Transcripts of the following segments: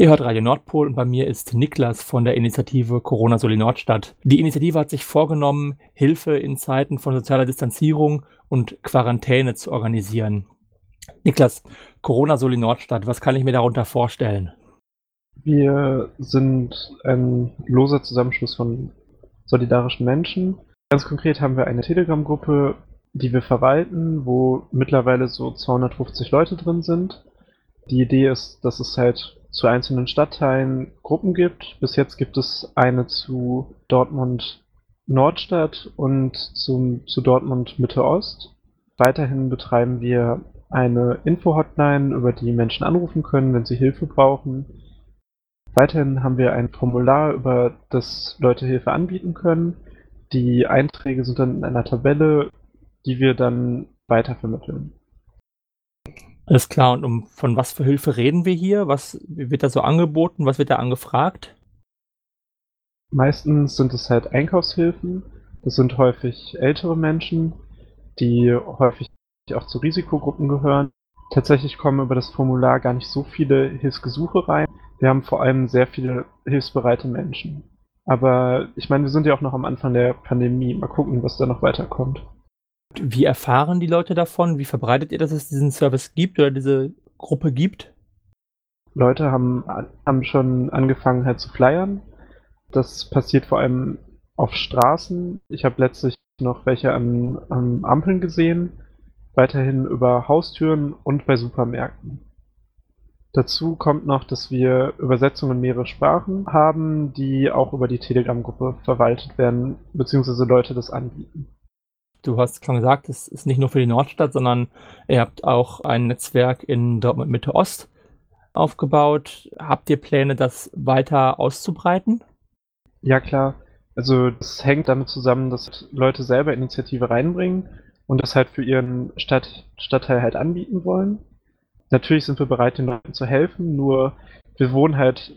Ihr hört Radio Nordpol und bei mir ist Niklas von der Initiative Corona Soli Nordstadt. Die Initiative hat sich vorgenommen, Hilfe in Zeiten von sozialer Distanzierung und Quarantäne zu organisieren. Niklas, Corona Soli Nordstadt, was kann ich mir darunter vorstellen? Wir sind ein loser Zusammenschluss von solidarischen Menschen. Ganz konkret haben wir eine Telegram-Gruppe, die wir verwalten, wo mittlerweile so 250 Leute drin sind. Die Idee ist, dass es halt zu einzelnen Stadtteilen Gruppen gibt. Bis jetzt gibt es eine zu Dortmund Nordstadt und zum, zu Dortmund Mitte Ost. Weiterhin betreiben wir eine Info-Hotline, über die Menschen anrufen können, wenn sie Hilfe brauchen. Weiterhin haben wir ein Formular, über das Leute Hilfe anbieten können. Die Einträge sind dann in einer Tabelle, die wir dann weitervermitteln. Alles klar, und um von was für Hilfe reden wir hier? Was wird da so angeboten? Was wird da angefragt? Meistens sind es halt Einkaufshilfen. Das sind häufig ältere Menschen, die häufig auch zu Risikogruppen gehören. Tatsächlich kommen über das Formular gar nicht so viele Hilfsgesuche rein. Wir haben vor allem sehr viele hilfsbereite Menschen. Aber ich meine, wir sind ja auch noch am Anfang der Pandemie. Mal gucken, was da noch weiterkommt. Wie erfahren die Leute davon? Wie verbreitet ihr, dass es diesen Service gibt oder diese Gruppe gibt? Leute haben, haben schon angefangen halt zu flyern. Das passiert vor allem auf Straßen. Ich habe letztlich noch welche an, an Ampeln gesehen. Weiterhin über Haustüren und bei Supermärkten. Dazu kommt noch, dass wir Übersetzungen in mehrere Sprachen haben, die auch über die Telegram-Gruppe verwaltet werden, beziehungsweise Leute das anbieten. Du hast schon gesagt, es ist nicht nur für die Nordstadt, sondern ihr habt auch ein Netzwerk in Dortmund Mitte Ost aufgebaut. Habt ihr Pläne, das weiter auszubreiten? Ja, klar. Also das hängt damit zusammen, dass Leute selber Initiative reinbringen und das halt für ihren Stadt, Stadtteil halt anbieten wollen. Natürlich sind wir bereit, den Leuten zu helfen, nur wir wohnen halt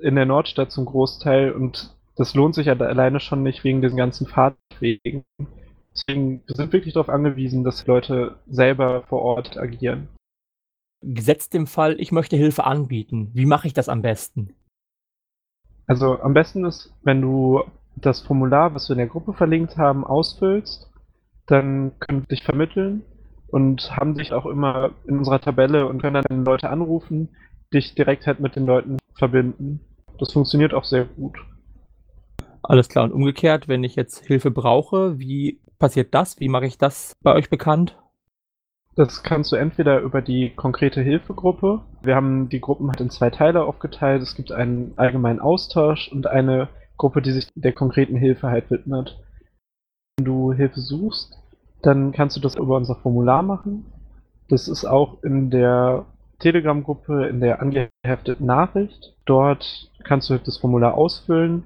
in der Nordstadt zum Großteil und das lohnt sich ja alleine schon nicht wegen diesen ganzen Fahrtwegen. Deswegen wir sind wirklich darauf angewiesen, dass Leute selber vor Ort agieren. Gesetzt dem Fall, ich möchte Hilfe anbieten. Wie mache ich das am besten? Also am besten ist, wenn du das Formular, was wir in der Gruppe verlinkt haben, ausfüllst, dann können wir dich vermitteln und haben dich auch immer in unserer Tabelle und können dann Leute anrufen, dich direkt halt mit den Leuten verbinden. Das funktioniert auch sehr gut. Alles klar. Und umgekehrt, wenn ich jetzt Hilfe brauche, wie passiert das? Wie mache ich das bei euch bekannt? Das kannst du entweder über die konkrete Hilfegruppe. Wir haben die Gruppen halt in zwei Teile aufgeteilt. Es gibt einen allgemeinen Austausch und eine Gruppe, die sich der konkreten Hilfe halt widmet. Wenn du Hilfe suchst, dann kannst du das über unser Formular machen. Das ist auch in der Telegram-Gruppe in der angehefteten Nachricht. Dort kannst du das Formular ausfüllen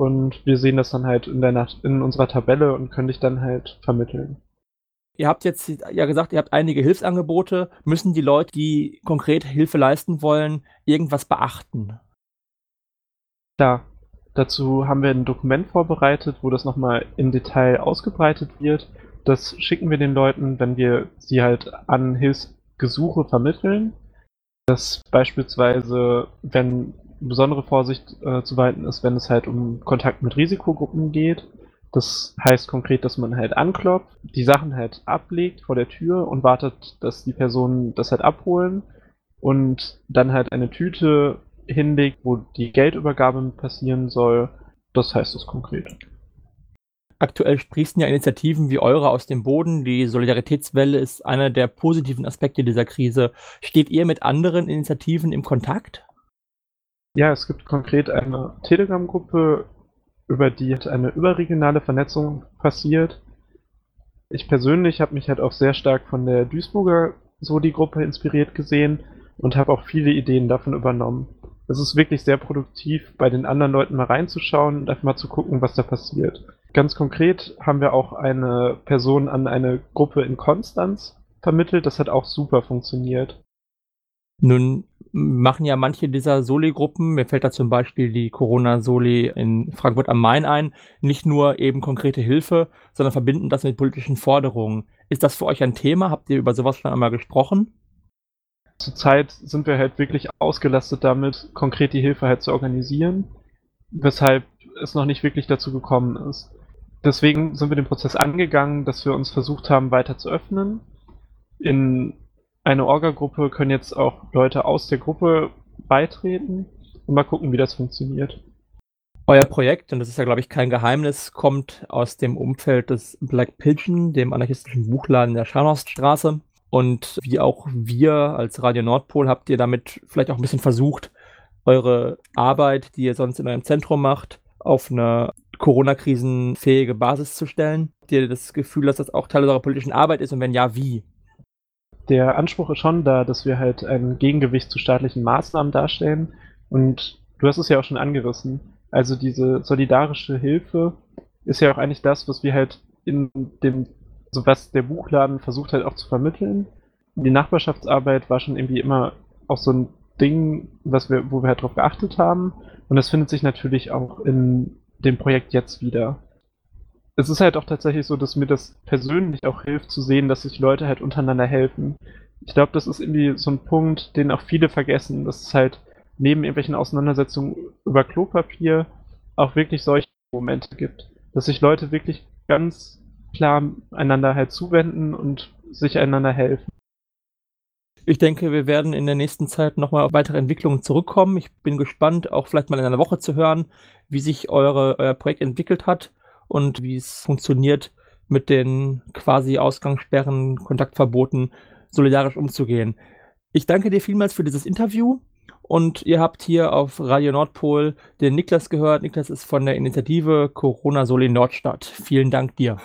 und wir sehen das dann halt in, der Nacht in unserer Tabelle und können dich dann halt vermitteln. Ihr habt jetzt ja gesagt, ihr habt einige Hilfsangebote. Müssen die Leute, die konkret Hilfe leisten wollen, irgendwas beachten? Ja, dazu haben wir ein Dokument vorbereitet, wo das nochmal im Detail ausgebreitet wird. Das schicken wir den Leuten, wenn wir sie halt an Hilfsgesuche vermitteln. Dass beispielsweise, wenn besondere Vorsicht äh, zu walten ist, wenn es halt um Kontakt mit Risikogruppen geht. Das heißt konkret, dass man halt anklopft, die Sachen halt ablegt vor der Tür und wartet, dass die Personen das halt abholen und dann halt eine Tüte hinlegt, wo die Geldübergabe passieren soll. Das heißt es konkret. Aktuell sprießen ja Initiativen wie eure aus dem Boden. Die Solidaritätswelle ist einer der positiven Aspekte dieser Krise. Steht ihr mit anderen Initiativen im Kontakt? Ja, es gibt konkret eine Telegram-Gruppe, über die eine überregionale Vernetzung passiert. Ich persönlich habe mich halt auch sehr stark von der Duisburger Soli-Gruppe inspiriert gesehen und habe auch viele Ideen davon übernommen. Es ist wirklich sehr produktiv, bei den anderen Leuten mal reinzuschauen und einfach mal zu gucken, was da passiert. Ganz konkret haben wir auch eine Person an eine Gruppe in Konstanz vermittelt. Das hat auch super funktioniert. Nun machen ja manche dieser Soli-Gruppen, mir fällt da zum Beispiel die Corona-Soli in Frankfurt am Main ein, nicht nur eben konkrete Hilfe, sondern verbinden das mit politischen Forderungen. Ist das für euch ein Thema? Habt ihr über sowas schon einmal gesprochen? zurzeit sind wir halt wirklich ausgelastet damit, konkret die Hilfe halt zu organisieren, weshalb es noch nicht wirklich dazu gekommen ist. Deswegen sind wir den Prozess angegangen, dass wir uns versucht haben, weiter zu öffnen. In eine Orga-Gruppe können jetzt auch Leute aus der Gruppe beitreten und mal gucken, wie das funktioniert. Euer Projekt, und das ist ja, glaube ich, kein Geheimnis, kommt aus dem Umfeld des Black Pigeon, dem anarchistischen Buchladen der Scharnhorststraße. Und wie auch wir als Radio Nordpol habt ihr damit vielleicht auch ein bisschen versucht, eure Arbeit, die ihr sonst in eurem Zentrum macht, auf eine Corona-krisenfähige Basis zu stellen? Habt ihr das Gefühl, dass das auch Teil eurer politischen Arbeit ist und wenn ja, wie? Der Anspruch ist schon da, dass wir halt ein Gegengewicht zu staatlichen Maßnahmen darstellen. Und du hast es ja auch schon angerissen. Also diese solidarische Hilfe ist ja auch eigentlich das, was wir halt in dem, so was der Buchladen versucht halt auch zu vermitteln. Die Nachbarschaftsarbeit war schon irgendwie immer auch so ein Ding, was wir, wo wir halt drauf geachtet haben. Und das findet sich natürlich auch in dem Projekt jetzt wieder. Es ist halt auch tatsächlich so, dass mir das persönlich auch hilft zu sehen, dass sich Leute halt untereinander helfen. Ich glaube, das ist irgendwie so ein Punkt, den auch viele vergessen, dass es halt neben irgendwelchen Auseinandersetzungen über Klopapier auch wirklich solche Momente gibt. Dass sich Leute wirklich ganz klar einander halt zuwenden und sich einander helfen. Ich denke, wir werden in der nächsten Zeit nochmal auf weitere Entwicklungen zurückkommen. Ich bin gespannt, auch vielleicht mal in einer Woche zu hören, wie sich eure, euer Projekt entwickelt hat und wie es funktioniert, mit den quasi Ausgangssperren, Kontaktverboten solidarisch umzugehen. Ich danke dir vielmals für dieses Interview und ihr habt hier auf Radio Nordpol den Niklas gehört. Niklas ist von der Initiative Corona Soli Nordstadt. Vielen Dank dir.